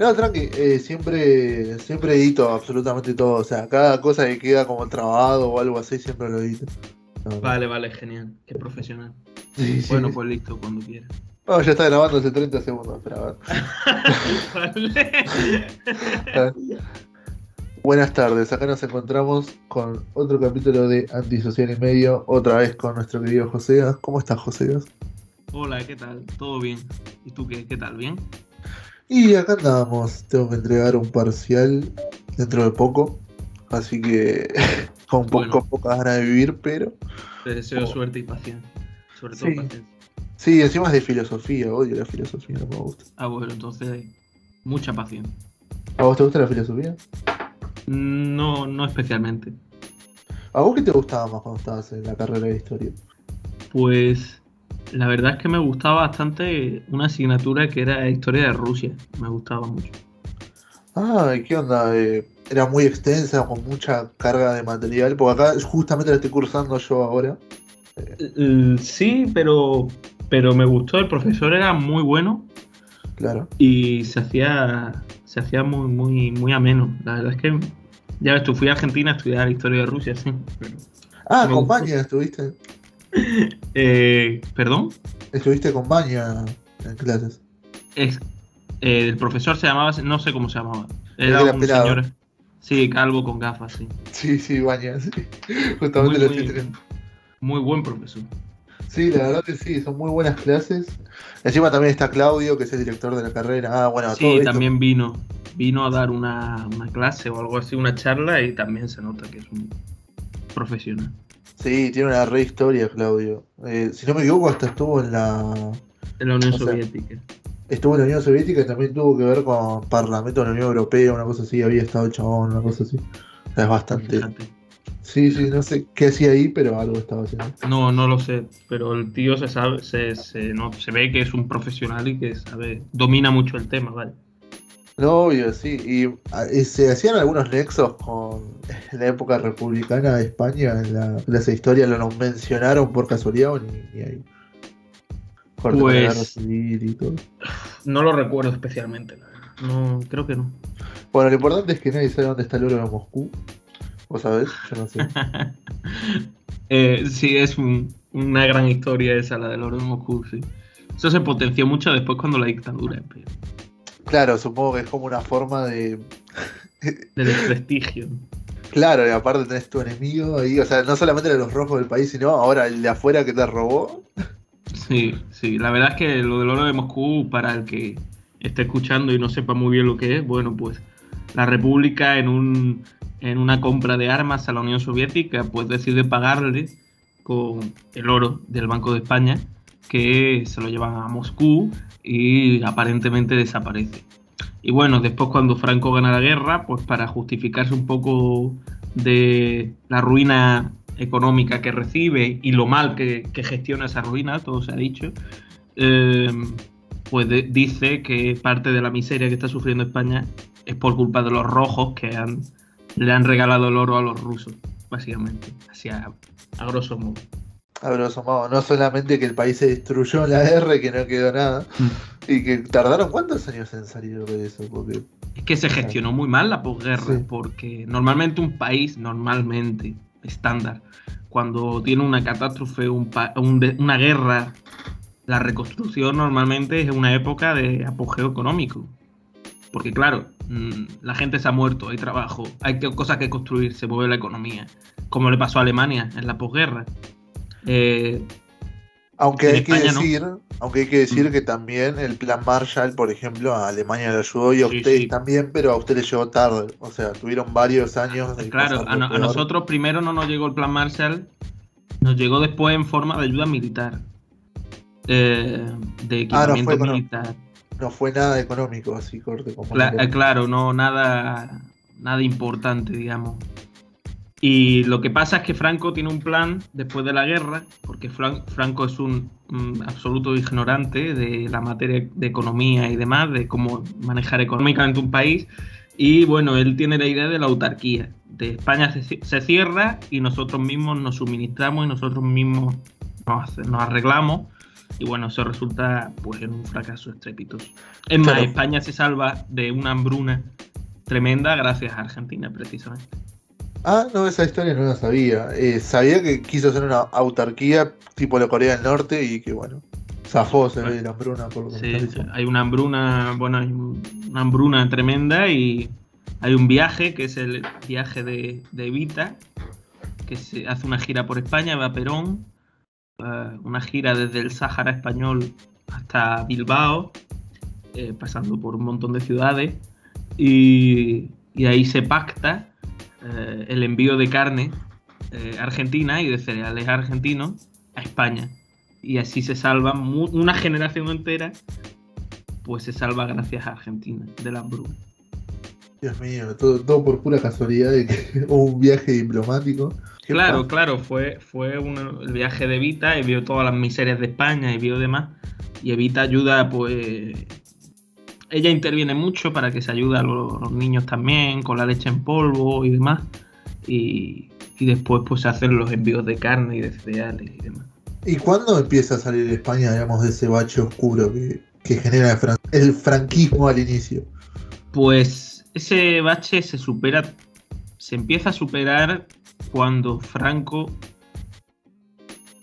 No, tranqui, eh, siempre, siempre edito absolutamente todo. O sea, cada cosa que queda como trabado o algo así, siempre lo edito. No, Vale, vale, genial. Qué profesional. Sí, sí. Bueno, pues listo, cuando quieras. No, ya está grabando hace 30 segundos, espera, a ver. Buenas tardes, acá nos encontramos con otro capítulo de Antisocial y Medio, otra vez con nuestro querido Joseas. ¿Cómo estás, Joseas? Hola, ¿qué tal? ¿Todo bien? ¿Y tú qué, qué tal? ¿Bien? Y acá andamos, tengo que entregar un parcial dentro de poco, así que con poco, Bueno. pocas ganas de vivir, pero Te deseo Oh. suerte y paciencia. Sobre todo Sí. paciencia. sí, encima es de filosofía, odio la filosofía, no me gusta. Ah, bueno, entonces mucha paciencia. ¿A vos te gusta la filosofía? No, no especialmente. ¿A vos qué te gustaba más cuando estabas en la carrera de historia? Pues la verdad es que me gustaba bastante una asignatura que era Historia de Rusia. Me gustaba mucho. Ah, ¿y ¿qué onda? Eh, era muy extensa, con mucha carga de material, porque acá justamente la estoy cursando yo ahora. Eh, Sí, pero, pero me gustó. El profesor era muy bueno Claro. y se hacía, se hacía muy, muy, muy ameno. La verdad es que, ya ves, tú fui a Argentina a estudiar historia de Rusia, sí. pero- Ah. Baña estuviste. Eh, ¿Perdón? Estuviste con Baña en clases. Es, eh, el profesor se llamaba, no sé cómo se llamaba. Era un pelado. señor. Sí, calvo con gafas, sí. Sí, sí, Baña, sí. Muy, Justamente lo muy- estoy teniendo. muy buen profesor. Sí, la verdad que sí, son muy buenas clases. Encima también está Claudio, que es el director de la carrera. Ah, bueno, todo Sí, esto. también vino. Vino a dar una, una clase o algo así, una charla, y también se nota que es un profesional. Sí, tiene una re historia, Claudio. Eh, si no me equivoco, hasta estuvo en la. En la Unión O sea, Soviética. Estuvo en la Unión Soviética y también tuvo que ver con Parlamento de la Unión Europea, una cosa así. Había estado chabón, una cosa así. O sea, es bastante. Sí, sí, no sé qué hacía ahí, pero algo estaba haciendo. No, no lo sé, pero el tío se sabe, se, se, no, se ve que es un profesional y que sabe, domina mucho el tema, ¿vale? No, obvio, sí. Y, ah, y se hacían algunos nexos con la época republicana de España en la clase de historia. ¿Lo nos mencionaron por casualidad o ni, ni ahí? Pues- y todo. No lo recuerdo especialmente, la verdad. No, creo que no. Bueno, lo importante es que nadie sabe dónde está el oro de Moscú. ¿Vos sabés? Yo no sé. Eh, sí, es un- una gran historia esa, la del oro de Moscú, sí. Eso se potenció mucho después cuando la dictadura, pero Claro, supongo que es como una forma de. de desprestigio. Claro, y aparte tenés tu enemigo ahí. O sea, no solamente de los rojos del país, sino ahora el de afuera que te robó. Sí, sí, la verdad es que lo del oro de Moscú, para el que esté escuchando y no sepa muy bien lo que es, bueno, pues la República en, un, en una compra de armas a la Unión Soviética, pues decide pagarle con el oro del Banco de España, que se lo llevan a Moscú y aparentemente desaparece. Y bueno, después cuando Franco gana la guerra, pues para justificarse un poco de la ruina económica que recibe y lo mal que, gestiona esa ruina, todo se ha dicho, eh, pues dice que parte de la miseria que está sufriendo España es por culpa de los rojos que han, le han regalado el oro a los rusos, básicamente, así a, a grosso modo. A grosso modo, no solamente que el país se destruyó en la guerra y que no quedó nada. Y que tardaron cuántos años en salir de eso, porque. Es que se gestionó muy mal la posguerra, Sí. porque normalmente un país, normalmente, estándar, cuando tiene una catástrofe, un pa- un de- una guerra, la reconstrucción normalmente es una época de apogeo económico. Porque claro, mm, la gente se ha muerto, hay trabajo, hay que- cosas que construir, se mueve la economía, como le pasó a Alemania en la posguerra. Eh, Aunque hay que ¿no? decir, aunque hay que decir Mm. que también el plan Marshall, por ejemplo, a Alemania le ayudó y a Sí, ustedes sí. también, pero a ustedes llegó tarde. O sea, tuvieron varios años de Claro, a, no- nosotros primero no nos llegó el plan Marshall, nos llegó después en forma de ayuda militar, eh, de Ah, equipamiento fue con- militar. no fue nada económico, así corte como Cla- no. eh, claro, no nada, nada importante, digamos. Y lo que pasa es que Franco tiene un plan después de la guerra, porque Fran- Franco es un, mm, absoluto ignorante de la materia de economía y demás, de cómo manejar económicamente un país. Y bueno, él tiene la idea de la autarquía. De España se cierra y nosotros mismos nos suministramos y nosotros mismos nos, arreglamos y bueno, eso resulta pues en un fracaso estrepitoso. Es más, España se salva de una hambruna tremenda gracias a Argentina, precisamente. Ah, no, esa historia no la sabía. Eh, sabía que quiso hacer una autarquía tipo la Corea del Norte y que bueno, zafó se ve la hambruna por lo que sí, hay una hambruna, bueno, hay una hambruna tremenda y hay un viaje que es el viaje de, de Evita, que se hace una gira por España, va a Perón, eh, una gira desde el Sáhara español hasta Bilbao, eh, pasando por un montón de ciudades, y, ahí se pacta eh, el envío de carne argentina y de cereales argentinos a España. Y así se salva una generación entera, pues se salva gracias a Argentina de la hambruna. Dios mío, todo, por pura casualidad de que un viaje diplomático. Claro, claro, fue, fue el viaje de Evita y vio todas las miserias de España y vio demás. Y Evita ayuda, pues. Ella interviene mucho para que se ayude a los, niños también, con la leche en polvo y demás. Y, después, pues, se hacen los envíos de carne y de cereales y demás. ¿Y cuándo empieza a salir España, digamos, de ese bache oscuro que, que genera el franquismo al inicio? Pues ese bache se supera, se empieza a superar cuando Franco,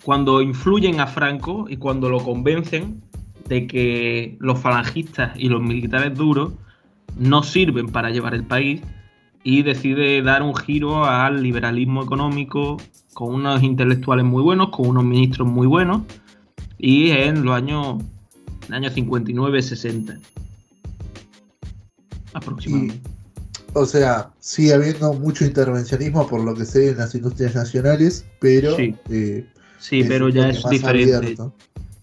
cuando influyen a Franco y cuando lo convencen de que los falangistas y los militares duros no sirven para llevar el país y decide dar un giro al liberalismo económico con unos intelectuales muy buenos, con unos ministros muy buenos y en los años, años 59-60 aproximadamente. o sea, sigue habiendo mucho intervencionismo por lo que sé en las industrias nacionales, pero... Sí, eh, pero ya es diferente.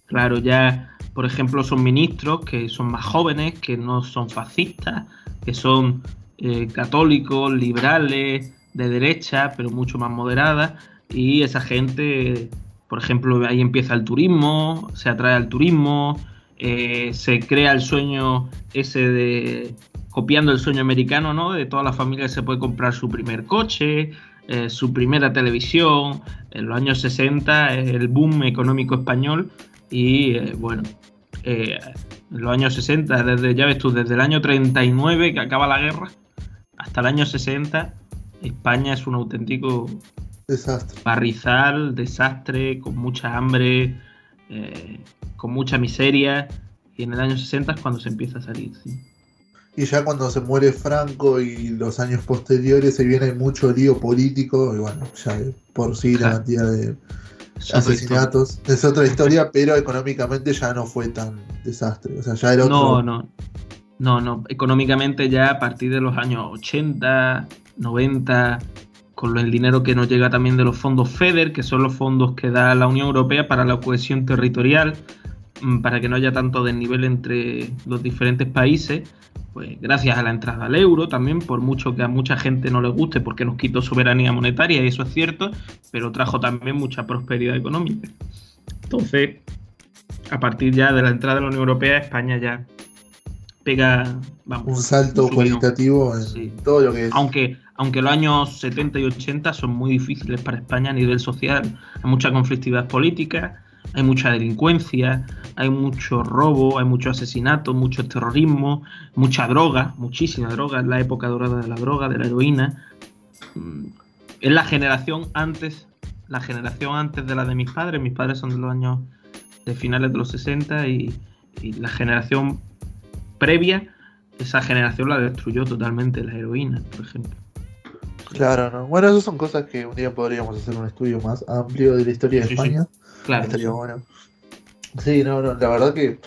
Claro, ya, por ejemplo, son ministros que son más jóvenes, que no son fascistas, que son eh, católicos, liberales, de derecha, pero mucho más moderadas, y esa gente, por ejemplo, ahí empieza el turismo, se atrae al turismo, eh, se crea el sueño ese de copiando el sueño americano, ¿no? De todas las familias se puede comprar su primer coche, eh, su primera televisión. En los años 60 es el boom económico español y eh, bueno, eh, en los años 60, desde, ya ves tú, desde el año 39 que acaba la guerra hasta el año 60, España es un auténtico desastre. barrizal, desastre, con mucha hambre, con mucha miseria. Y en el año 60 es cuando se empieza a salir. ¿sí? Y ya cuando se muere Franco y los años posteriores se viene mucho lío político, y bueno, ya por sí la cantidad de asesinatos es otra historia, pero económicamente ya no fue tan desastre. O sea, ya era otro... No, no. No, no. Económicamente ya a partir de los años 80, 90, con el dinero que nos llega también de los fondos FEDER, que son los fondos que da la Unión Europea para la cohesión territorial, para que no haya tanto desnivel entre los diferentes países, pues gracias a la entrada al euro también, por mucho que a mucha gente no le guste porque nos quitó soberanía monetaria, y eso es cierto, pero trajo también mucha prosperidad económica. Entonces, a partir ya de la entrada de la Unión Europea, España ya pega un salto cualitativo en todo lo que es. Aunque, aunque los años 70 y 80 son muy difíciles para España a nivel social, hay mucha conflictividad política, hay mucha delincuencia, hay mucho robo, hay mucho asesinato, mucho terrorismo, mucha droga, muchísima droga, es la época dorada de la droga, de la heroína. Mm, es la generación antes, la generación antes de la de mis padres, mis padres son de los años de finales de los 60 y, la generación previa, esa generación la destruyó totalmente la heroína, por ejemplo. Claro, no. Bueno, esas son cosas que un día podríamos hacer un estudio más amplio de la historia de España. Claro. Estaría bueno. Sí, no, no, la verdad que.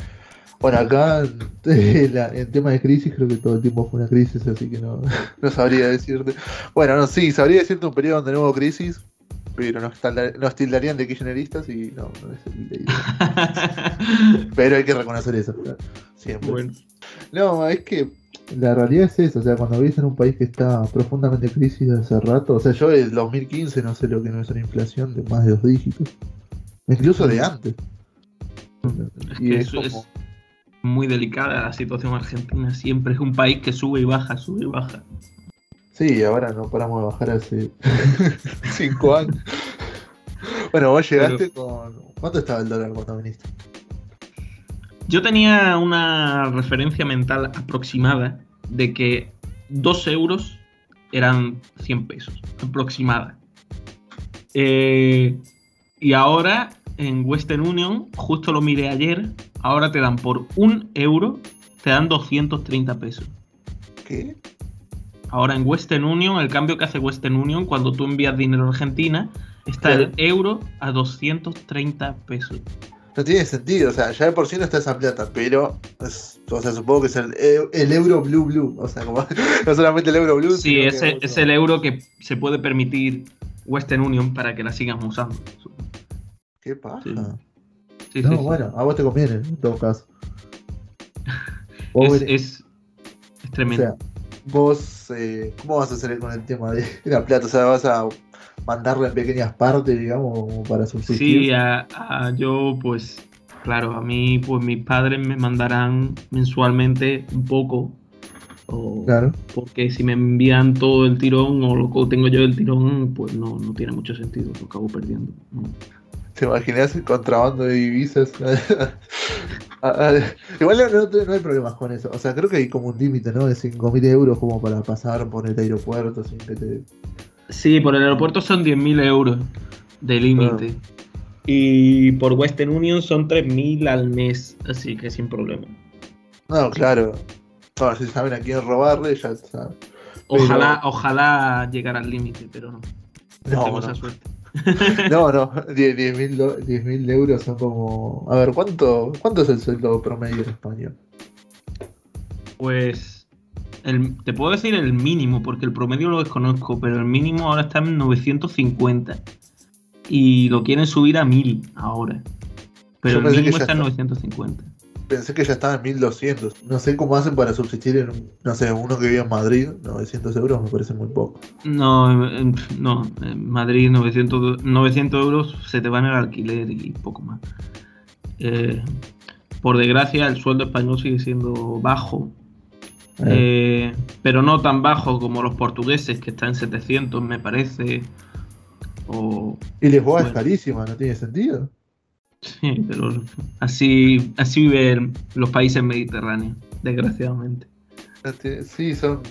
Bueno, acá en tema de crisis creo que todo el tiempo fue una crisis, así que no, no sabría decirte. Bueno, no, sí, sabría decirte un periodo donde no hubo crisis, pero nos, nos tildarían de kirchneristas y no, no es el Pero hay que reconocer eso, siempre. Bueno. No, es que la realidad es eso, o sea, cuando vives en un país que está profundamente en crisis hace rato, o sea, yo el 2015 no sé lo que no es una inflación de más de dos dígitos. Incluso de antes. Es que eso es muy delicada la situación argentina. Siempre es un país que sube y baja, sube y baja. Sí, ahora no paramos de bajar hace cinco años. Bueno, vos llegaste con. ¿Cuánto estaba el dólar cuando viniste? Yo tenía una referencia mental aproximada de que 2 euros eran 100 pesos, aproximada. Eh, y ahora en Western Union, justo lo miré ayer, ahora te dan por un euro, te dan 230 pesos. ¿Qué? Ahora en Western Union, el cambio que hace Western Union cuando tú envías dinero a Argentina, está el euro a 230 pesos. No tiene sentido, o sea, ya de por sí no está esa plata, pero. es- o sea, supongo que es el, el euro blue blue. O sea, como, no solamente el euro blue. Sí, sino ese es el euro que se puede permitir Western Union para que la sigan usando. ¿Qué paja? Sí. Sí, no, sí, sí. bueno, a vos te conviene, en todo caso. Vos, Es, es- es o tremendo. sea, vos, eh, ¿cómo vas a hacer con el tema de la plata? O sea, vas a mandarla en pequeñas partes, digamos, para subsistir. Sí, a, a- yo pues, claro, a mí pues mis padres me mandarán mensualmente un poco. O, Claro. Porque si me envían todo el tirón o lo que tengo yo del tirón, pues no, no tiene mucho sentido, lo acabo perdiendo. ¿no? ¿Te imaginas el contrabando de divisas? Ah, ah, Igual no, no- hay problemas con eso. O sea, creo que hay como un límite, ¿no? De 5.000 euros como para pasar por el aeropuerto sin que te... Sí, por el aeropuerto son 10.000 euros de límite. Y por Western Union son 3.000 al mes, así que sin problema. No, claro. No, si saben a quién robarle, ya saben. Ojalá, ojalá llegara al límite, pero no. No, no. esa suerte. No, no, 10.000 do- 10.000 euros son como... A ver, ¿cuánto, ¿cuánto es el sueldo promedio en España? Pues el- te puedo decir el mínimo, porque el promedio lo desconozco, pero el mínimo ahora está en 950. Y lo quieren subir a 1000 ahora. Pero Yo el mínimo está en está. 950. Pensé que ya estaba en 1.200. No sé cómo hacen para subsistir en, no sé, uno que vive en Madrid, 900 euros me parece muy poco. No, en- no, en Madrid 900, 900 euros se te van el alquiler y poco más. Eh, por desgracia, el sueldo español sigue siendo bajo, Eh, eh, pero no tan bajo como los portugueses, que están en 700, me parece. O, y Lisboa es bueno. carísima, no tiene sentido. Sí, pero así, así viven los países mediterráneos, desgraciadamente. Sí, son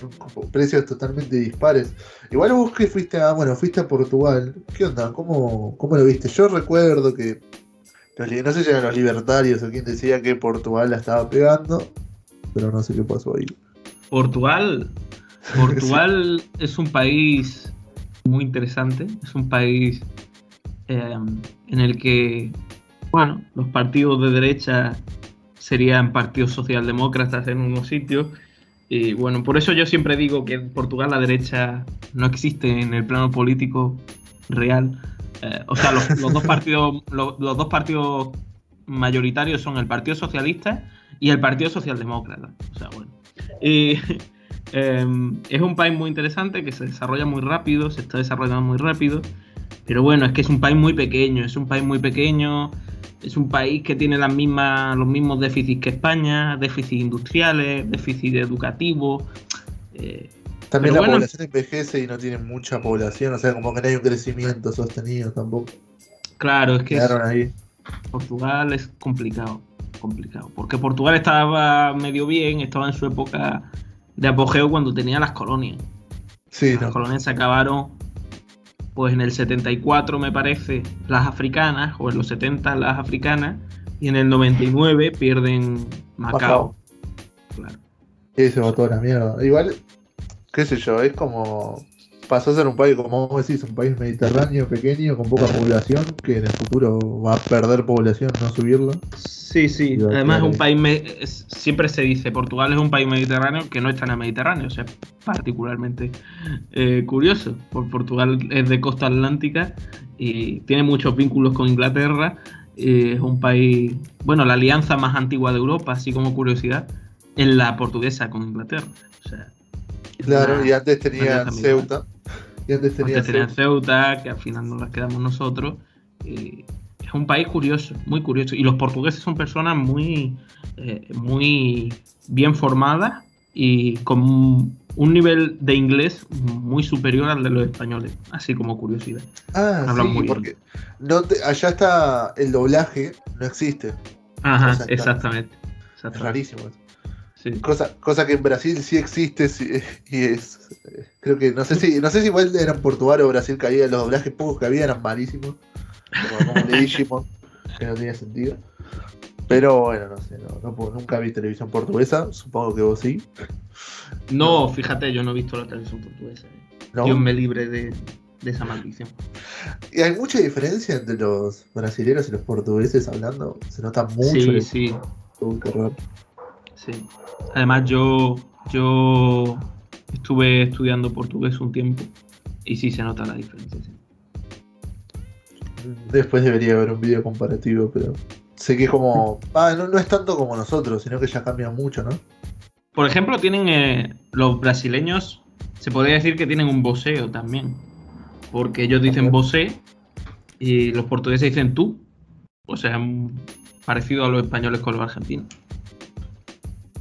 precios totalmente dispares. Igual vos que fuiste a, bueno, fuiste a Portugal, ¿qué onda? ¿Cómo, cómo lo viste? Yo recuerdo que, los no sé si eran los libertarios o quien decía que Portugal la estaba pegando, pero no sé qué pasó ahí. Portugal, Portugal es un país muy interesante, es un país eh, en el que, bueno, los partidos de derecha serían partidos socialdemócratas en unos sitios. Y bueno, por eso yo siempre digo que en Portugal la derecha no existe en el plano político real. Eh, o sea, los, los dos partidos, los, los dos partidos mayoritarios son el Partido Socialista y el Partido Socialdemócrata. O sea, bueno. Y eh, es un país muy interesante que se desarrolla muy rápido, se está desarrollando muy rápido. Pero bueno, es que es un país muy pequeño, es un país muy pequeño, es un país que tiene las mismas, los mismos déficits que España, déficits industriales, déficit educativo. eh, También la bueno. población envejece y no tiene mucha población, o sea, como que no hay un crecimiento sostenido tampoco. claro, es que es- ahí. Portugal es complicado, complicado. Porque Portugal estaba medio bien, estaba en su época de apogeo cuando tenía las colonias. Sí, Las no. colonias se acabaron, pues en el 74 me parece, las africanas, o en los 70 las africanas, y en el 99 pierden Macao. Claro. Y se botó a la mierda. Igual, qué sé yo, es como. Pasó a ser un país, como vos decís, un país mediterráneo, pequeño, con poca población, que en el futuro va a perder población, no subirla. Sí, sí. Además, es un país. me- es- siempre se dice, Portugal es un país mediterráneo que no está en el Mediterráneo. O sea, es particularmente eh, curioso. Por Portugal es de costa atlántica y tiene muchos vínculos con Inglaterra. es un país. Bueno, la alianza más antigua de Europa, así como curiosidad, es la portuguesa con Inglaterra. O sea. es Claro, una- y antes tenía alianza Ceuta. Tenían Ceuta. Ceuta, que al final nos las quedamos nosotros. y es un país curioso, muy curioso. Y los portugueses son personas muy, eh, muy bien formadas y con un nivel de inglés muy superior al de los españoles, así como curiosidad. Ah, sí, porque no allá está el doblaje, no existe. Ajá, exactamente, Es rarísimo. Cosa, cosa que en Brasil sí existe y es creo que no sé si no sé si igual era en Portugal o Brasil que había los doblajes pocos que había eran malísimos como, como de Digimon que no tenía sentido pero bueno, no sé, no, nunca vi televisión portuguesa, supongo que vos sí. No, fíjate, yo no he visto la televisión portuguesa. Eh. Dios me libre de, esa maldición. ¿Y hay mucha diferencia entre los brasileños y los portugueses hablando? Se nota mucho. Sí, sí. Sí. Además, yo, yo estuve estudiando portugués un tiempo y sí se nota la diferencia. Después debería haber un vídeo comparativo, pero sé que es como. Ah, no, es tanto como nosotros, sino que ya cambia mucho, ¿no? Por ejemplo, tienen eh, los brasileños, se podría decir que tienen un voceo también. Porque ellos dicen vosé y los portugueses dicen tú. O sea, parecido a los españoles con los argentinos.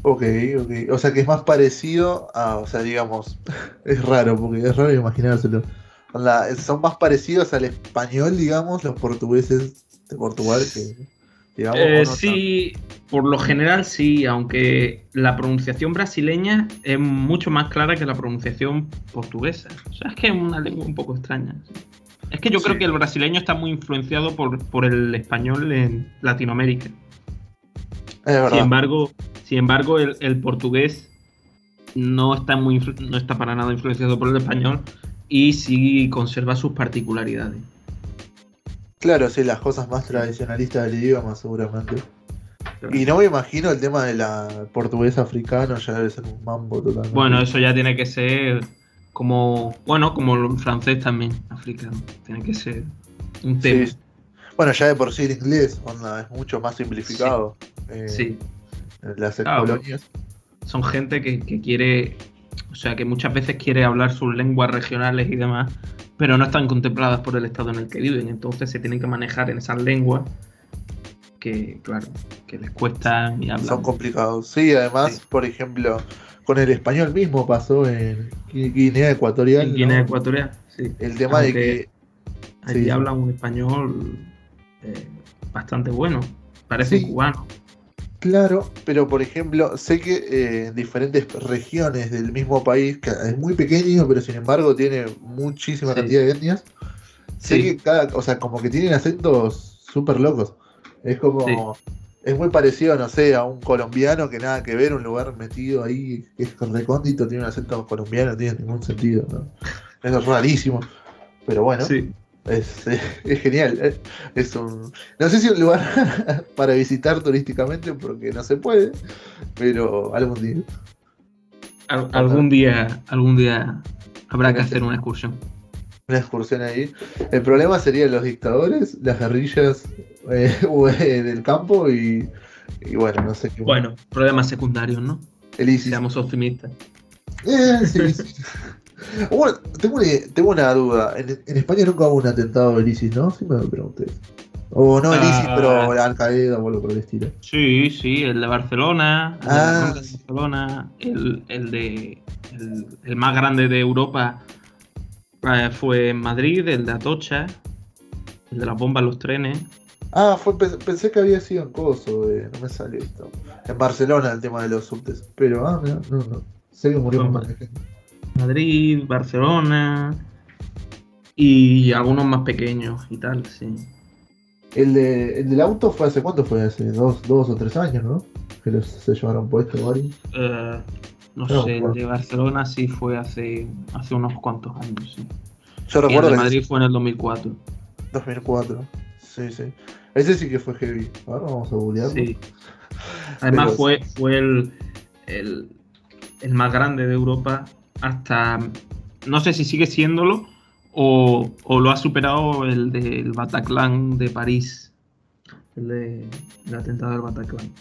Ok, ok. O sea que es más parecido a, o sea, digamos, es raro, porque es raro imaginárselo. son más parecidos al español, digamos, los portugueses de Portugal que, eh, sí, por lo general sí, aunque la pronunciación brasileña es mucho más clara que la pronunciación portuguesa. O sea, es que es una lengua un poco extraña. Es que yo creo que el brasileño está muy influenciado por, el español en Latinoamérica. Sin embargo, sin embargo el, portugués no está, muy, no está para nada influenciado por el español y sí conserva sus particularidades. Claro, sí, las cosas más tradicionalistas del idioma, seguramente. Y no me imagino el tema de la portuguesa africano, ya debe ser un mambo totalmente. Bueno, eso ya tiene que ser como, bueno, como el francés también, africano. Tiene que ser un tema. Bueno, ya de por sí el inglés, onda, es mucho más simplificado. Sí. Eh, las colonias. Son gente que, que quiere, o sea, que muchas veces quiere hablar sus lenguas regionales y demás pero no están contempladas por el estado en el que viven, entonces se tienen que manejar en esas lenguas que, claro, que les cuesta y hablar. Son complicados. Sí, además, por ejemplo, con el español mismo pasó en Guinea Ecuatorial. En Guinea Ecuatorial, sí. El tema de que. Allí hablan un español eh, bastante bueno, parece cubano. Claro, pero por ejemplo, sé que eh, en diferentes regiones del mismo país, que es muy pequeño, pero sin embargo tiene muchísima cantidad de etnias, sé que cada, o sea, como que tienen acentos súper locos. Es como, es muy parecido, no sé, a un colombiano que nada que ver, un lugar metido ahí, que es recóndito, tiene un acento colombiano, no tiene ningún sentido, ¿no? Es rarísimo. Pero bueno. Sí. Es, genial. Es un, no sé si un lugar para visitar turísticamente porque no se puede, pero algún día. algún día, algún día habrá que hacer una excursión. Una excursión ahí. El problema serían los dictadores, las guerrillas eh, eh, del campo y, bueno, no sé qué. Bueno, problemas secundarios, ¿no? El Seamos optimistas. Eh, sí, sí. Bueno, tengo una, tengo una duda. En, España nunca hubo un atentado del ISIS, ¿no? Sí me pregunté. O no el ISIS, pero ah. Al Qaeda o algo por el estilo. Sí, sí, el de Barcelona. El ah. de Barcelona. El, el de. El, más grande de Europa eh, fue en Madrid, el de Atocha. El de las bombas en los trenes. Ah, fue, pensé que había sido en Kosovo, eh, no me salió esto. En Barcelona el tema de los subtes. Pero, ah, no, no. Sé que murió más gente. Madrid, Barcelona y algunos más pequeños y tal, sí. El, de, el del auto fue hace cuánto fue, hace dos, dos o tres años, ¿no? Que los, se llevaron puesto varios. Eh, no, sé, el de Barcelona sí fue hace, hace unos cuantos años, sí. Yo recuerdo. el de Madrid fue en el 2004. 2004, sí, sí. Ese sí que fue heavy. Ahora vamos a googlearlo. Sí. Además fue, fue el, el, el más grande de Europa hasta, no sé si sigue siéndolo o, lo ha superado el del Bataclan de París, el, de, el atentado del Bataclan.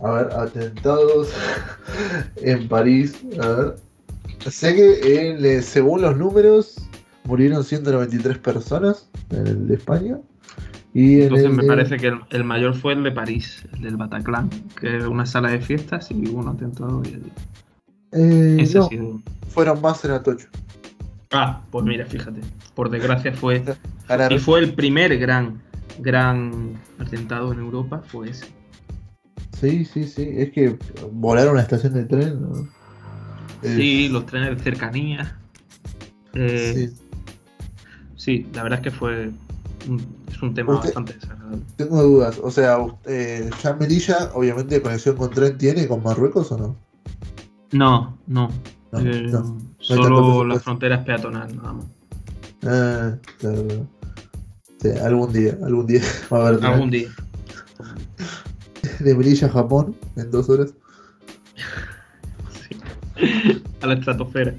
A ver, atentados en París. A ver. Sé que según los números murieron 193 personas en el de España. Y Entonces me parece que el, mayor fue el de París, el del Bataclan, que era una sala de fiestas y hubo un atentado y el, Eh, no, sido. fueron más en Atocho. Ah, pues mira, fíjate. Por desgracia fue. Y fue el primer gran, gran atentado en Europa, fue ese. Sí, sí, sí. Es que volaron una estación de tren. ¿no? Eh, Sí, los trenes de cercanía. Eh, sí. sí. la verdad es que fue. un- es un tema Usted- bastante desagradable. Tengo dudas. O sea, eh, ya Melilla, obviamente, conexión con tren tiene con Marruecos o no? No, no. No, Eh, no, tanto solo presupuesto. la frontera es peatonal, nada más. Ah, claro. Sí, algún día, algún día va a haber. Algún día. de Melilla a Japón en dos horas. A la estratosfera.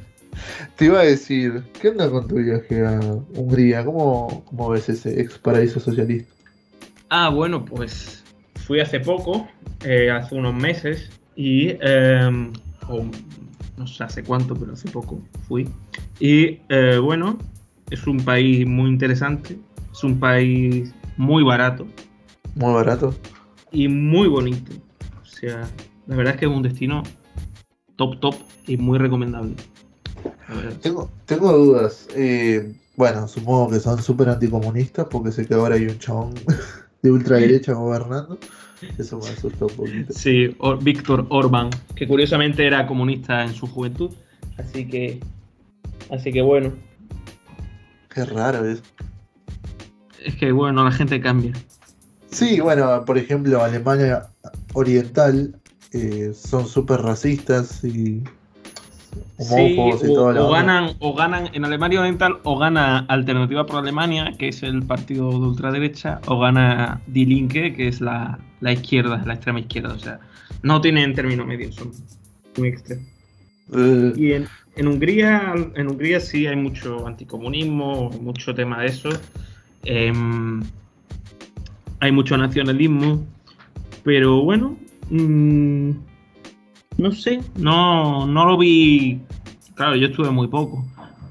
Te iba a decir, ¿qué onda con tu viaje a Hungría? ¿Cómo, cómo ves ese ex paraíso socialista? Ah, bueno, pues fui hace poco, eh, hace unos meses, y. eh, o no sé hace cuánto, pero hace poco fui. Y eh, bueno, es un país muy interesante, es un país muy barato Muy barato. y muy bonito. O sea, la verdad es que es un destino top, top y muy recomendable. Tengo, tengo dudas. Eh, bueno, supongo que son súper anticomunistas porque sé que ahora hay un chabón de ultraderecha gobernando. Eso me asusta un poquito. Sí, Or- Víctor Orbán, que curiosamente era comunista en su juventud. Así que. Así que bueno. Qué raro es. Es que bueno, la gente cambia. Sí, bueno, por ejemplo, Alemania Oriental eh, son súper racistas y Sí, homófobos y o, toda la o onda. ganan, o ganan en Alemania Oriental, o gana Alternativa por Alemania, que es el partido de ultraderecha, o gana Die Linke, que es la, la izquierda, la extrema izquierda. O sea, no tienen término medio, son muy extremos. Eh, Y en, en Hungría, en Hungría sí hay mucho anticomunismo, mucho tema de eso. Em, hay mucho nacionalismo, pero bueno, mm, no sé, no, no lo vi. Claro, yo estuve muy poco.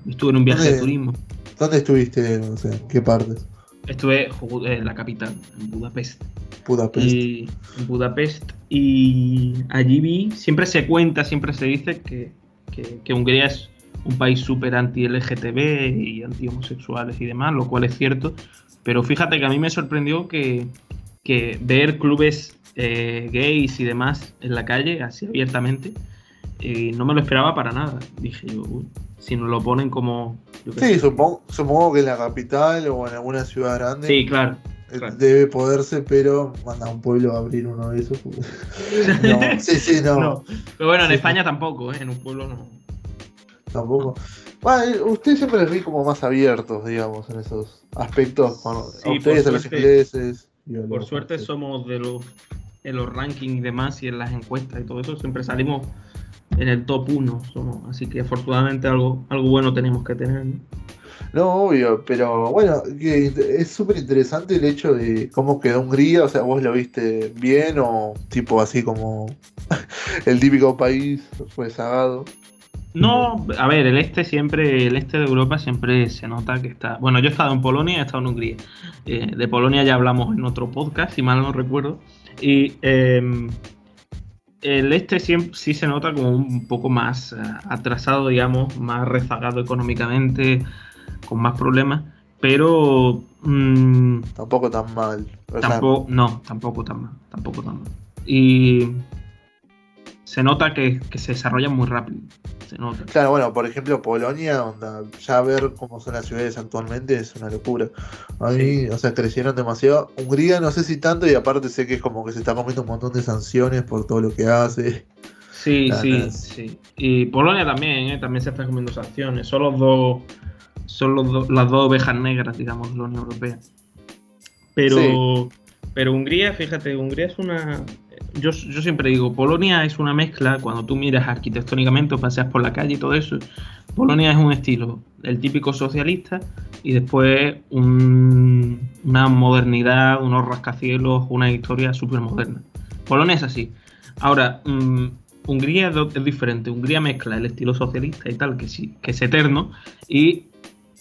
Estuve en un viaje de ¿Dónde? turismo. ¿Dónde estuviste? O sea, ¿en qué partes? Estuve ju- en la capital, en Budapest. Budapest. Y en Budapest y allí vi, siempre se cuenta, siempre se dice que, que- que Hungría es un país súper anti-LGTB y anti-homosexuales y demás, lo cual es cierto, pero fíjate que a mí me sorprendió que, que ver clubes eh, gays y demás en la calle, así abiertamente, eh, no me lo esperaba para nada. Dije yo, "Uy, si nos lo ponen como... Sí, sé". supongo, supongo que en la capital o en alguna ciudad grande Sí, claro. eh, claro. debe poderse, pero manda a un pueblo a abrir uno de esos. No, sí, sí, no, No, Pero bueno, en Sí. España tampoco, ¿eh? en un pueblo no. tampoco. Bueno, eh, ustedes siempre les vi como más abiertos, digamos, en esos aspectos. con- Sí, a ustedes, a los ingleses. Por los suerte franceses. somos de los en los rankings y demás y en las encuestas y todo eso siempre salimos en el top 1 somos, así que afortunadamente algo, algo bueno tenemos que tener. ¿no? No, obvio, pero bueno, que es súper interesante el hecho de cómo quedó Hungría, o sea, vos lo viste bien o tipo así como el típico país rezagado. No, a ver, el este siempre, el este de Europa siempre se nota que está. Bueno, yo he estado en Polonia y he estado en Hungría. Eh, de Polonia ya hablamos en otro podcast, si mal no recuerdo. Y eh, el este siempre, sí se nota como un poco más eh, atrasado, digamos, más rezagado económicamente, con más problemas. Pero mm, Tampoco tan mal. Sea, tampoco, no, tampoco tan mal, tampoco tan mal. Y se nota que, que se desarrollan muy rápido. Se nota. Claro, bueno, por ejemplo, Polonia, onda, ya ver cómo son las ciudades actualmente es una locura. A mí, o sea, crecieron demasiado. Hungría no sé si tanto, y aparte sé que es como que se está comiendo un montón de sanciones por todo lo que hace. Sí, Nada, sí, sí. Y Polonia también, ¿eh? también se están comiendo sanciones. Son los dos, son los do- las dos ovejas negras, digamos, de la Unión Europea. Pero, pero Hungría, fíjate, Hungría es una. Yo, yo siempre digo, Polonia es una mezcla, cuando tú miras arquitectónicamente paseas por la calle y todo eso, Polonia es un estilo, el típico socialista, y después un- una modernidad, unos rascacielos, una historia súper moderna. Polonia es así. Ahora, mm, Hungría es diferente. Hungría mezcla el estilo socialista y tal, que sí, que es eterno, y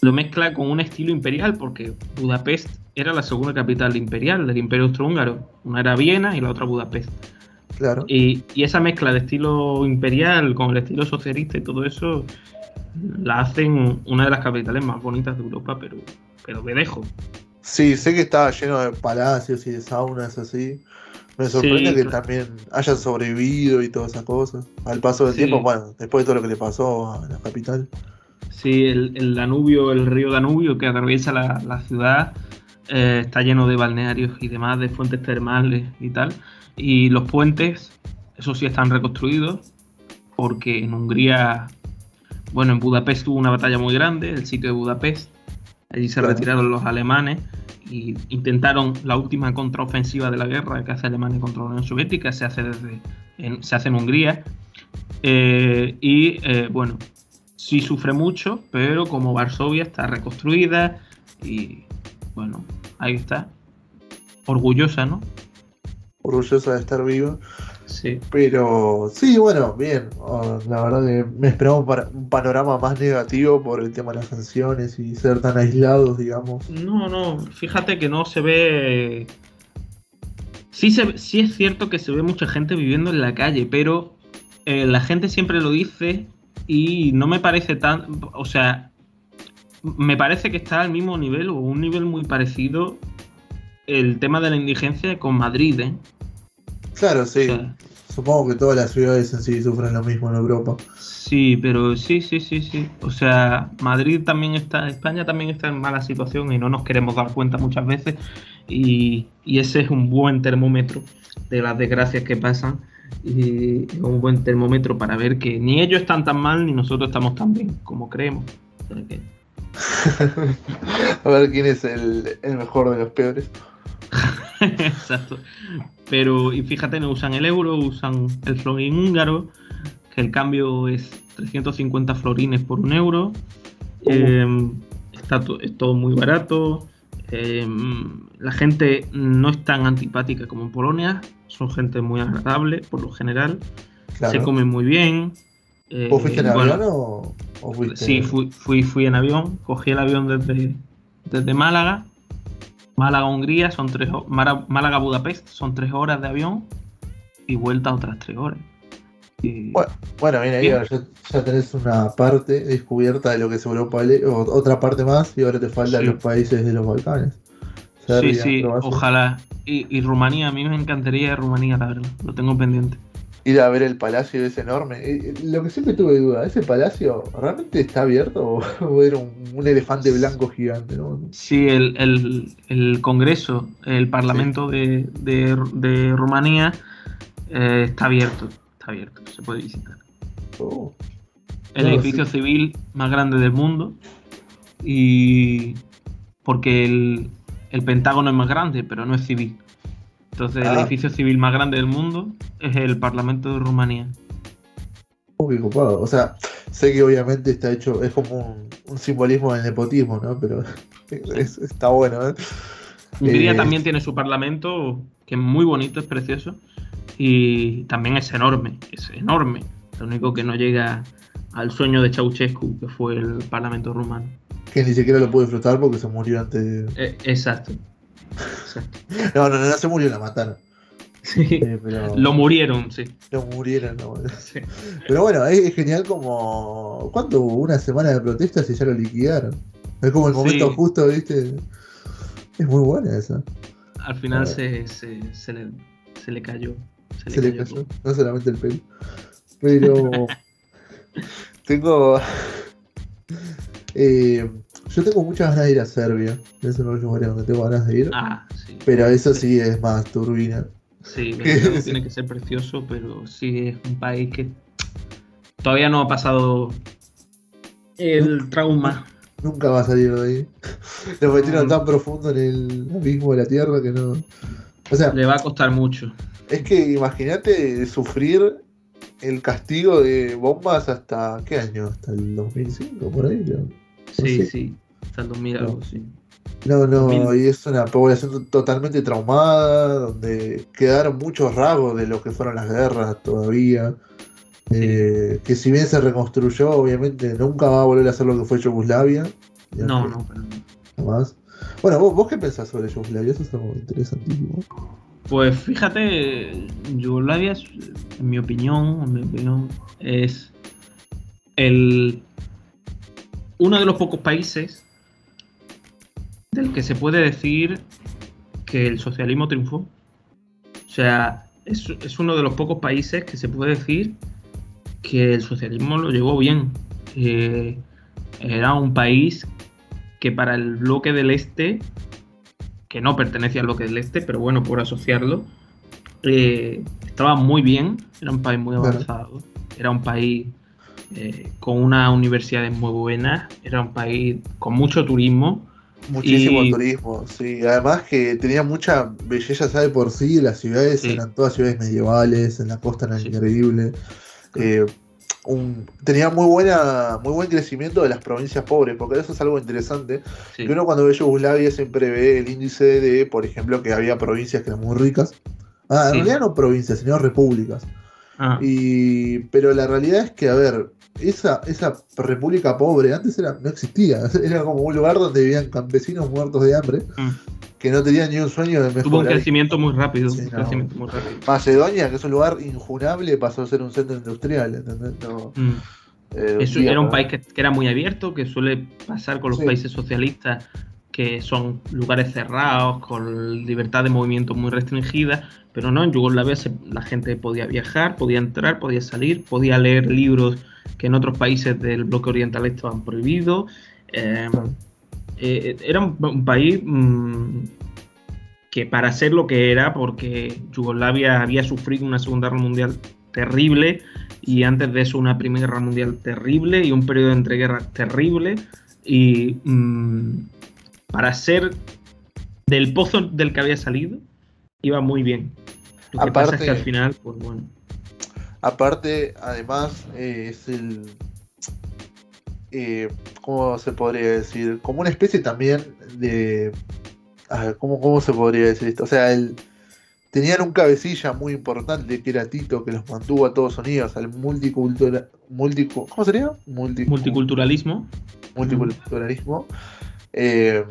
lo mezcla con un estilo imperial, porque Budapest era la segunda capital imperial del Imperio Austrohúngaro. Una era Viena y la otra Budapest. Claro. Y, y esa mezcla de estilo imperial con el estilo socialista y todo eso la hacen una de las capitales más bonitas de Europa, pero, pero de lejos. Sí, sé que estaba lleno de palacios y de saunas así. Me sorprende Sí, que claro. también hayan sobrevivido y todas esas cosas. Al paso del Sí. tiempo, bueno, después de todo lo que le pasó a la capital. Sí, el, el Danubio, el río Danubio que atraviesa la, la ciudad, eh, está lleno de balnearios y demás, de fuentes termales y tal. Y los puentes, eso sí, están reconstruidos, porque en Hungría, bueno, en Budapest hubo una batalla muy grande, el sitio de Budapest. Allí se Claro. retiraron los alemanes y intentaron la última contraofensiva de la guerra que hace Alemania contra la Unión Soviética, se hace, desde, en, se hace en Hungría. Eh, y eh, bueno, sí sufre mucho, pero como Varsovia está reconstruida y bueno, ahí está. Orgullosa, ¿no? Orgullosa de estar viva. Sí. Pero sí, bueno, bien. Oh, la verdad que me esperaba un, un panorama más negativo por el tema de las sanciones y ser tan aislados, digamos. No, no, fíjate que no se ve. Sí, se, sí es cierto que se ve mucha gente viviendo en la calle, pero eh, la gente siempre lo dice y no me parece tan. O sea, me parece que está al mismo nivel o un nivel muy parecido el tema de la indigencia con Madrid, ¿eh? Claro, sí. O sea, Supongo que todas las ciudades en sí sufren lo mismo en Europa. Sí, pero sí, sí, sí, sí. O sea, Madrid también está, España también está en mala situación y no nos queremos dar cuenta muchas veces. Y, y ese es un buen termómetro de las desgracias que pasan. Y es un buen termómetro para ver que ni ellos están tan mal ni nosotros estamos tan bien como creemos. O sea que- A ver quién es el, el mejor de los peores. Exacto. Pero, y fíjate, no usan el euro, usan el florín húngaro, que el cambio es 350 florines por un euro. Eh, está to- es todo muy barato. Eh, la gente no es tan antipática como en Polonia. Son gente muy agradable, por lo general. Claro. Se come muy bien. Eh, ¿Vos fuiste en bueno, avión o, o? Sí, fui, fui, fui en avión, cogí el avión desde, desde Málaga, Málaga, Hungría, son tres ho- Mara- Málaga, Budapest, son tres horas de avión y vuelta otras tres horas. Y- Bueno, bueno, mira, ya, ya tenés una parte descubierta de lo que es Europa, otra parte más, y ahora te faltan Sí. los países de los Balcanes. sí, Serbia, sí, Croacia. ojalá. Y, y Rumanía, a mí me encantaría Rumanía, la verdad, lo tengo pendiente. Ir a ver el palacio ese enorme. Eh, eh, Lo que siempre tuve duda, ¿ese palacio realmente está abierto o, o era un, un elefante blanco gigante? ¿no? Sí, el, el- el Congreso, el Parlamento de, de- de Rumanía eh, está abierto, está abierto, se puede visitar. Oh, el edificio civil más grande del mundo y porque el, el Pentágono es más grande, pero no es civil. Entonces el Ah. edificio civil más grande del mundo es el Parlamento de Rumanía. oh, qué copado. O sea, sé que obviamente está hecho, es como un, un simbolismo del nepotismo, ¿no? Pero es- está bueno, ¿eh? Hungría Eh, también tiene su parlamento, que es muy bonito, es precioso, y también es enorme, es enorme. Lo único que no llega al sueño de Ceausescu, que fue el parlamento rumano. Que ni siquiera lo pude disfrutar porque se murió antes de... Eh, exacto. No, no, no, se murió, la mataron. Sí. Eh, pero Lo murieron, sí. lo murieron, no. Sí. Pero bueno, es, es genial como. ¿Cuánto hubo? Una semana de protestas y ya lo liquidaron. Es como el momento Sí. justo, ¿viste? Es muy buena esa. Al final se, se, se le, se le cayó. Se le Se le cayó cayó, no solamente el pelo. Pero. tengo. eh, yo tengo muchas ganas de ir a Serbia. Es uno de los lugares donde tengo ganas de ir. Ah, sí. Pero eso sí es más turbina. Sí. Belgrado tiene que ser precioso, pero sí es un país que todavía no ha pasado el trauma. Nunca va a salir de ahí. Lo metieron tan profundo en el abismo de la tierra que no. O sea, Le va a costar mucho. Es que imagínate sufrir el castigo de bombas hasta qué año, hasta el 2005 por ahí. creo. Sí, sé. sí. Hasta 2000 algo, sí. No, no, 2000. y es una población totalmente traumada, donde quedaron muchos rasgos de lo que fueron las guerras todavía. Eh, que si bien se reconstruyó, obviamente nunca va a volver a ser lo que fue Yugoslavia. No, no, pero Jamás. Bueno, ¿vos, vos qué pensás sobre Yugoslavia? Eso es algo interesantísimo. Pues fíjate, Yugoslavia, en mi opinión, en mi opinión, es el uno de los pocos países del que se puede decir que el socialismo triunfó. O sea, es, es uno de los pocos países que se puede decir que el socialismo lo llevó bien. Eh, era un país que para el bloque del este, que no pertenecía al bloque del este, pero bueno, por asociarlo, eh, estaba muy bien, era un país muy avanzado, era un país eh, con unas universidades muy buenas, era un país con mucho turismo. Muchísimo turismo, sí. Además que tenía mucha belleza, ¿sabe? Por sí, las ciudades eran todas ciudades medievales, en la costa era increíble. Eh, tenía muy buena muy buen crecimiento de las provincias pobres, porque eso es algo interesante. Que uno cuando ve Yugoslavia siempre ve el índice de, por ejemplo, que había provincias que eran muy ricas. Ah, en realidad no provincias, sino repúblicas. Ah. Y, pero la realidad es que, a ver, esa, esa república pobre antes era, no existía. Era como un lugar donde vivían campesinos muertos de hambre. Mm que no tenía ni un sueño de mejorar. Tuvo un crecimiento muy rápido, Macedonia, que es un lugar injunable, pasó a ser un centro industrial, ¿entendés? Mm. Eh, era un país que, era muy abierto, que suele pasar con los países socialistas, que son lugares cerrados, con libertad de movimiento muy restringida, pero no, en Yugoslavia la gente podía viajar, podía entrar, podía salir, podía leer libros que en otros países del bloque oriental estaban prohibidos. Eh, eh, era un, país mm, que para ser lo que era, porque Yugoslavia había sufrido una Segunda Guerra Mundial terrible y antes de eso una Primera Guerra Mundial terrible y un periodo de entreguerras terrible y mm, para ser del pozo del que había salido iba muy bien. Lo que pasa es que al final, pues bueno. Aparte, además, eh, es el eh, ¿cómo se podría decir? Como una especie también de... ¿cómo, ¿Cómo se podría decir esto? O sea, el, tenían un cabecilla muy importante que era Tito, que los mantuvo a todos unidos, al multicultural... ¿Cómo sería? multiculturalismo. Multiculturalismo. Eh,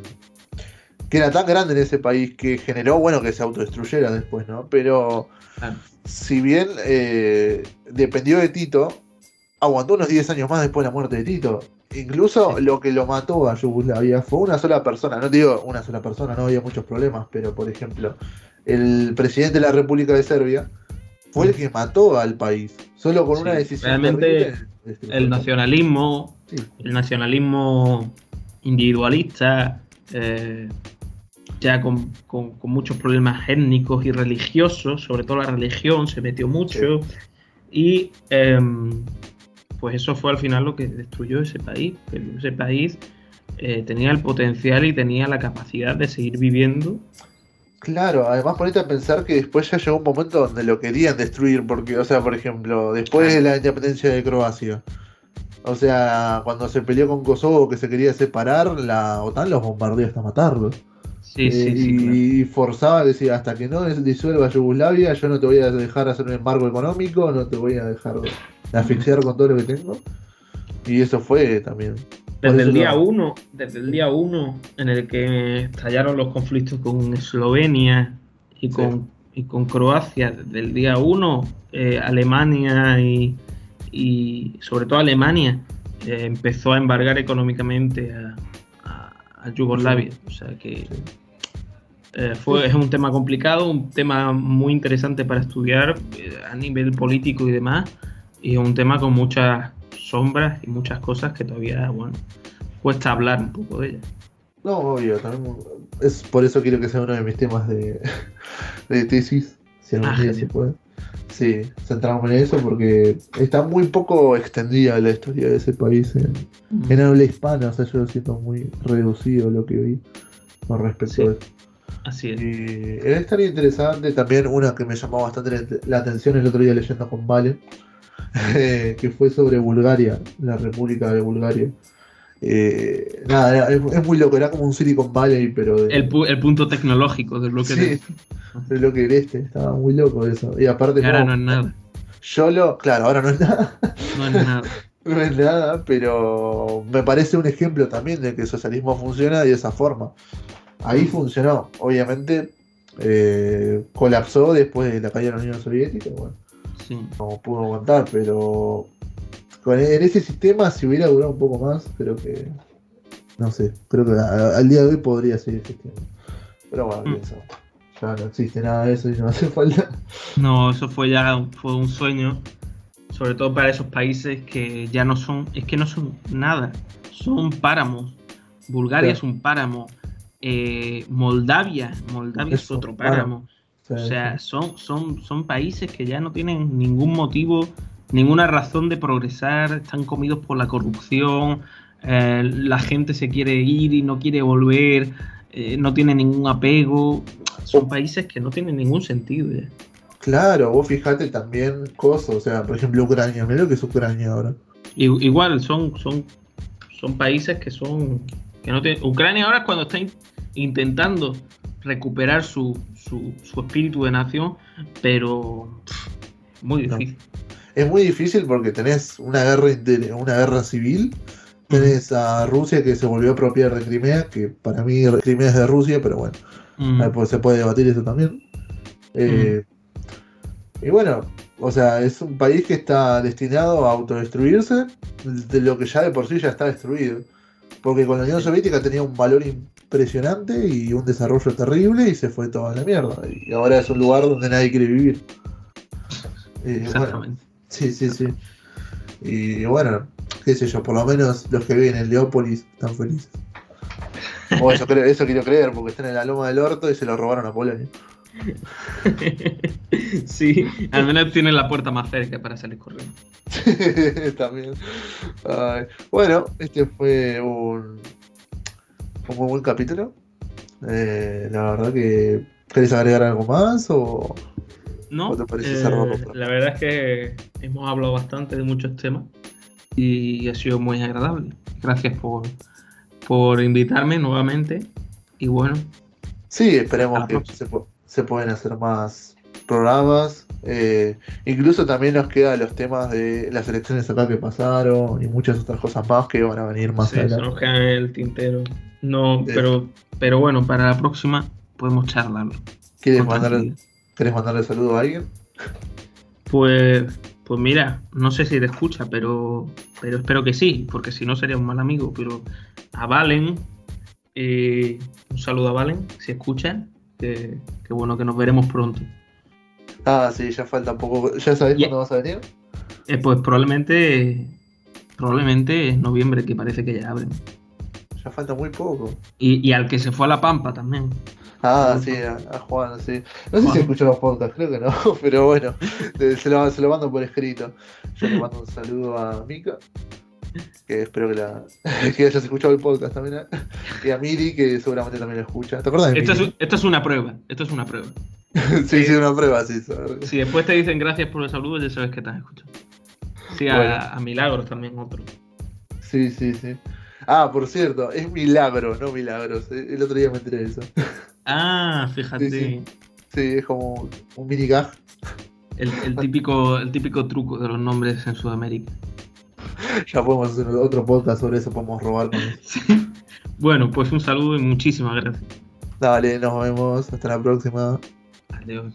que era tan grande en ese país que generó, bueno, que se autodestruyera después, ¿no? Pero si bien eh, dependió de Tito, aguantó unos 10 años más después de la muerte de Tito. Incluso lo que lo mató a Yugoslavia fue una sola persona. No digo una sola persona, no había muchos problemas, pero por ejemplo, el presidente de la República de Serbia fue el que mató al país. Solo con una decisión. Realmente el nacionalismo, el nacionalismo individualista, eh, ya con, muchos problemas étnicos y religiosos, sobre todo la religión, se metió mucho. Y em, pues eso fue al final lo que destruyó ese país. Ese país eh, tenía el potencial y tenía la capacidad de seguir viviendo. Claro, además ponete a pensar que después ya llegó un momento donde lo querían destruir, porque, o sea, por ejemplo, después de la independencia de Croacia, o sea, cuando se peleó con Kosovo que se quería separar, la OTAN los bombardeó hasta matarlos. Sí, sí, sí, y forzaba, decía, hasta que no disuelva Yugoslavia, yo no te voy a dejar hacer un embargo económico, no te voy a dejar asfixiar con todo lo que tengo. Y eso fue también. Desde el día 1, desde el día 1 en el que estallaron los conflictos con Eslovenia y con, y con Croacia, desde el día 1, eh, Alemania y, y, sobre todo Alemania eh, empezó a embargar económicamente a, Yugoslavia. O sea que eh, fue, es un tema complicado, un tema muy interesante para estudiar a nivel político y demás y es un tema con muchas sombras y muchas cosas que todavía, bueno, cuesta hablar un poco de ellas. No, obvio, también es por eso quiero que sea uno de mis temas de, de tesis, si algún ah, día se puede. Sí, centramos en eso porque está muy poco extendida la historia de ese país en, mm. en habla hispana, o sea, yo lo siento muy reducido lo que vi con respecto a eso. Así es. Y estaría interesante también una que me llamó bastante la atención el otro día leyendo con Vale, que fue sobre Bulgaria, la República de Bulgaria. Eh, nada, es, muy loco, era como un Silicon Valley, pero. el, punto tecnológico del bloque sí, este. Del bloque del este, estaba muy loco eso. Y aparte. ahora no, es nada. Yo lo. Claro, ahora no es nada. No es nada. no es nada, pero me parece un ejemplo también de que el socialismo funciona de esa forma. Ahí funcionó. Obviamente, eh, colapsó después de la caída de la Unión Soviética. Bueno, Sí. no pudo aguantar, pero con, en ese sistema, si hubiera durado un poco más, creo que. No sé, creo que a- al día de hoy podría seguir existiendo. Pero bueno, Mm. ya no existe nada de eso y no hace falta. No, eso fue ya fue un sueño, sobre todo para esos países que ya no son, es que no son nada, son páramos. Bulgaria es un páramo, eh, Moldavia, Moldavia es otro páramo. páramo. O sea, son, son, son países que ya no tienen ningún motivo, ninguna razón de progresar, están comidos por la corrupción, eh, la gente se quiere ir y no quiere volver, eh, no tiene ningún apego. Son países que no tienen ningún sentido. ya. Claro, vos fijate también cosas, o sea, por ejemplo Ucrania, mirá lo que es Ucrania ahora. Igual son, son, son países que son. que no tienen. Ucrania ahora es cuando está in- intentando recuperar su, su, su espíritu de nación, pero pff, muy No. Es muy difícil porque tenés una guerra inter- una guerra civil, tenés a Rusia que se volvió a apropiar de Crimea, que para mí Crimea es de Rusia, pero bueno, Mm, pues se puede debatir eso también. Eh, Y bueno, o sea, es un país que está destinado a autodestruirse de lo que ya de por sí ya está destruido. Porque con la Unión Soviética tenía un valor impresionante y un desarrollo terrible y se fue toda la mierda. Y ahora es un lugar donde nadie quiere vivir. Bueno, Exactamente. Sí, sí, sí. Y bueno, qué sé yo, por lo menos los que viven en Leópolis están felices. O eso, creo- eso quiero creer, porque están en la loma del orto y se lo robaron a Polonia. sí, al menos tienen la puerta más cerca para salir corriendo. También. Ay, Bueno, este fue un, un muy buen capítulo. Eh, la verdad que. ¿Querés agregar algo más? O... No, ¿O te parece eh, la verdad es que hemos hablado bastante de muchos temas y ha sido muy agradable. Gracias por, por invitarme nuevamente y bueno, Sí, esperemos A la que se, se pueden hacer más programas. Eh, incluso también nos quedan los temas de las elecciones acá que pasaron y muchas otras cosas más que van a venir más sí, se adelante. nos queda en el tintero. No, Sí. pero, pero bueno, para la próxima podemos charlarlo. ¿Quieres tranquilidad. ¿Querés mandarle saludo a alguien? Pues, pues mira, no sé si te escucha, pero, pero espero que sí, porque si no sería un mal amigo. Pero a Valen, eh, un saludo a Valen, si escuchan, que, que bueno que nos veremos pronto. Ah, sí, ya falta poco. ¿Ya sabés Ya. cuándo vas a venir? Eh, pues probablemente, probablemente en noviembre, que parece que ya abren. Ya falta muy poco. Y, y al que se fue a La Pampa también. Ah, sí, a, a Juan, sí. No sé si Juan. escuchó los podcasts, creo que no, pero bueno, se lo, se lo mando por escrito. Yo le mando un saludo a Mika, que espero que, la, que hayas escuchado el podcast también, ¿eh? y a Miri, que seguramente también lo escucha. ¿Te acuerdas de Esto es, esto es una prueba, esto es una prueba. sí, sí, una prueba, sí. sabe. Si después te dicen gracias por el saludo, ya sabes que te has escuchado. Sí, a, Bueno. a Milagros también otro. Sí, sí, sí. Ah, por cierto, es milagro, no milagros. El otro día me enteré de eso. Ah, fíjate. Sí, sí. Sí, es como un, un mini gag. El, el típico, el típico truco de los nombres en Sudamérica. Ya podemos hacer otro podcast sobre eso, podemos robar con eso. Bueno, pues un saludo y muchísimas gracias. Dale, nos vemos. Hasta la próxima. Adiós.